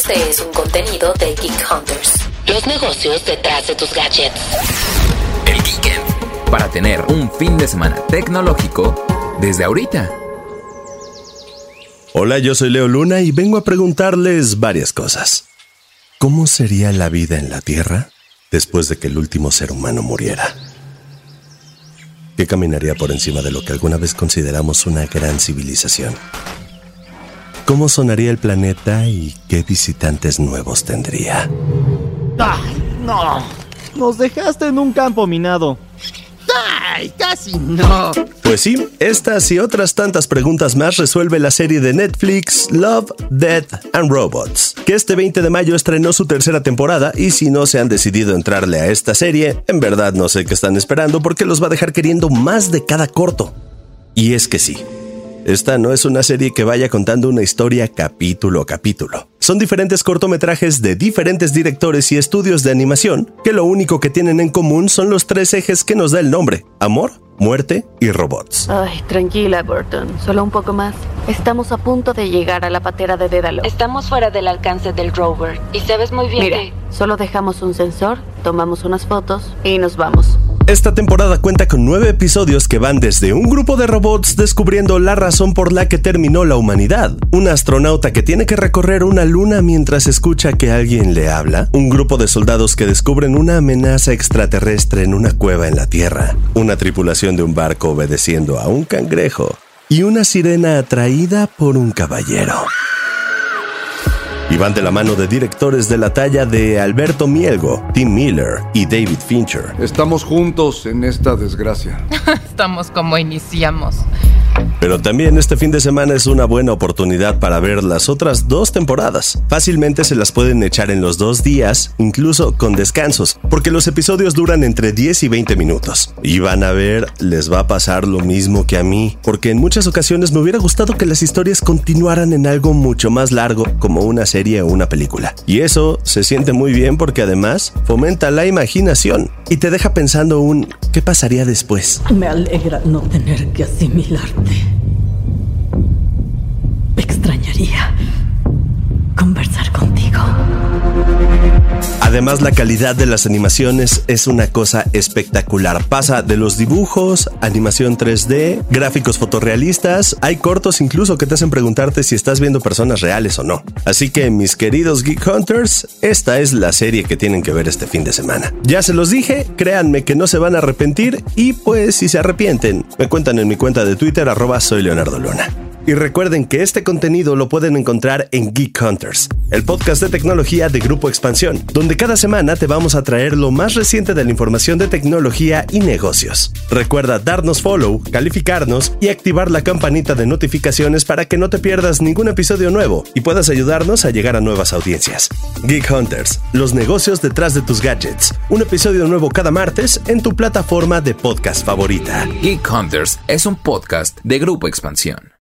Este es un contenido de Geek Hunters. Los negocios detrás de tus gadgets. El Geekend. Para tener un fin de semana tecnológico desde ahorita. Hola, yo soy Leo Luna y vengo a preguntarles varias cosas. ¿Cómo sería la vida en la Tierra después de que el último ser humano muriera? ¿Qué caminaría por encima de lo que alguna vez consideramos una gran civilización? ¿Cómo sonaría el planeta y qué visitantes nuevos tendría? ¡Ay, no! Nos dejaste en un campo minado. ¡Ay, casi no! Pues sí, estas y otras tantas preguntas más resuelve la serie de Netflix Love, Death and Robots, que este 20 de mayo estrenó su tercera temporada y si no se han decidido entrarle a esta serie, en verdad no sé qué están esperando porque los va a dejar queriendo más de cada corto. Y es que sí, esta no es una serie que vaya contando una historia capítulo a capítulo. Son diferentes cortometrajes de diferentes directores y estudios de animación que lo único que tienen en común son los tres ejes que nos da el nombre, amor, muerte y robots. Ay, tranquila, Burton. Solo un poco más. Estamos a punto de llegar a la patera de Dédalo. Estamos fuera del alcance del rover y sabes muy bien Mira, que... solo dejamos un sensor, tomamos unas fotos y nos vamos. Esta temporada cuenta con nueve episodios que van desde un grupo de robots descubriendo la razón por la que terminó la humanidad, un astronauta que tiene que recorrer una luna mientras escucha que alguien le habla, un grupo de soldados que descubren una amenaza extraterrestre en una cueva en la Tierra, una tripulación de un barco obedeciendo a un cangrejo. Y una sirena atraída por un caballero. Y van de la mano de directores de la talla de Alberto Mielgo, Tim Miller y David Fincher. Estamos juntos en esta desgracia. Estamos como iniciamos. Pero también este fin de semana es una buena oportunidad para ver las otras dos temporadas. Fácilmente se las pueden echar en los dos días, incluso con descansos, porque los episodios duran entre 10 y 20 minutos. Y van a ver, les va a pasar lo mismo que a mí, porque en muchas ocasiones me hubiera gustado que las historias continuaran en algo mucho más largo, como una serie o una película. Y eso se siente muy bien porque además fomenta la imaginación y te deja pensando un ¿qué pasaría después? Me alegra no tener que asimilarte. Además, la calidad de las animaciones es una cosa espectacular. Pasa de los dibujos, animación 3D, gráficos fotorrealistas, hay cortos incluso que te hacen preguntarte si estás viendo personas reales o no. Así que, mis queridos Geek Hunters, esta es la serie que tienen que ver este fin de semana. Ya se los dije, créanme que no se van a arrepentir y pues si se arrepienten, me cuentan en mi cuenta de Twitter arroba soy Leonardo Luna. Y recuerden que este contenido lo pueden encontrar en Geek Hunters, el podcast de tecnología de Grupo Expansión, donde cada semana te vamos a traer lo más reciente de la información de tecnología y negocios. Recuerda darnos follow, calificarnos y activar la campanita de notificaciones para que no te pierdas ningún episodio nuevo y puedas ayudarnos a llegar a nuevas audiencias. Geek Hunters, los negocios detrás de tus gadgets. Un episodio nuevo cada martes en tu plataforma de podcast favorita. Geek Hunters es un podcast de Grupo Expansión.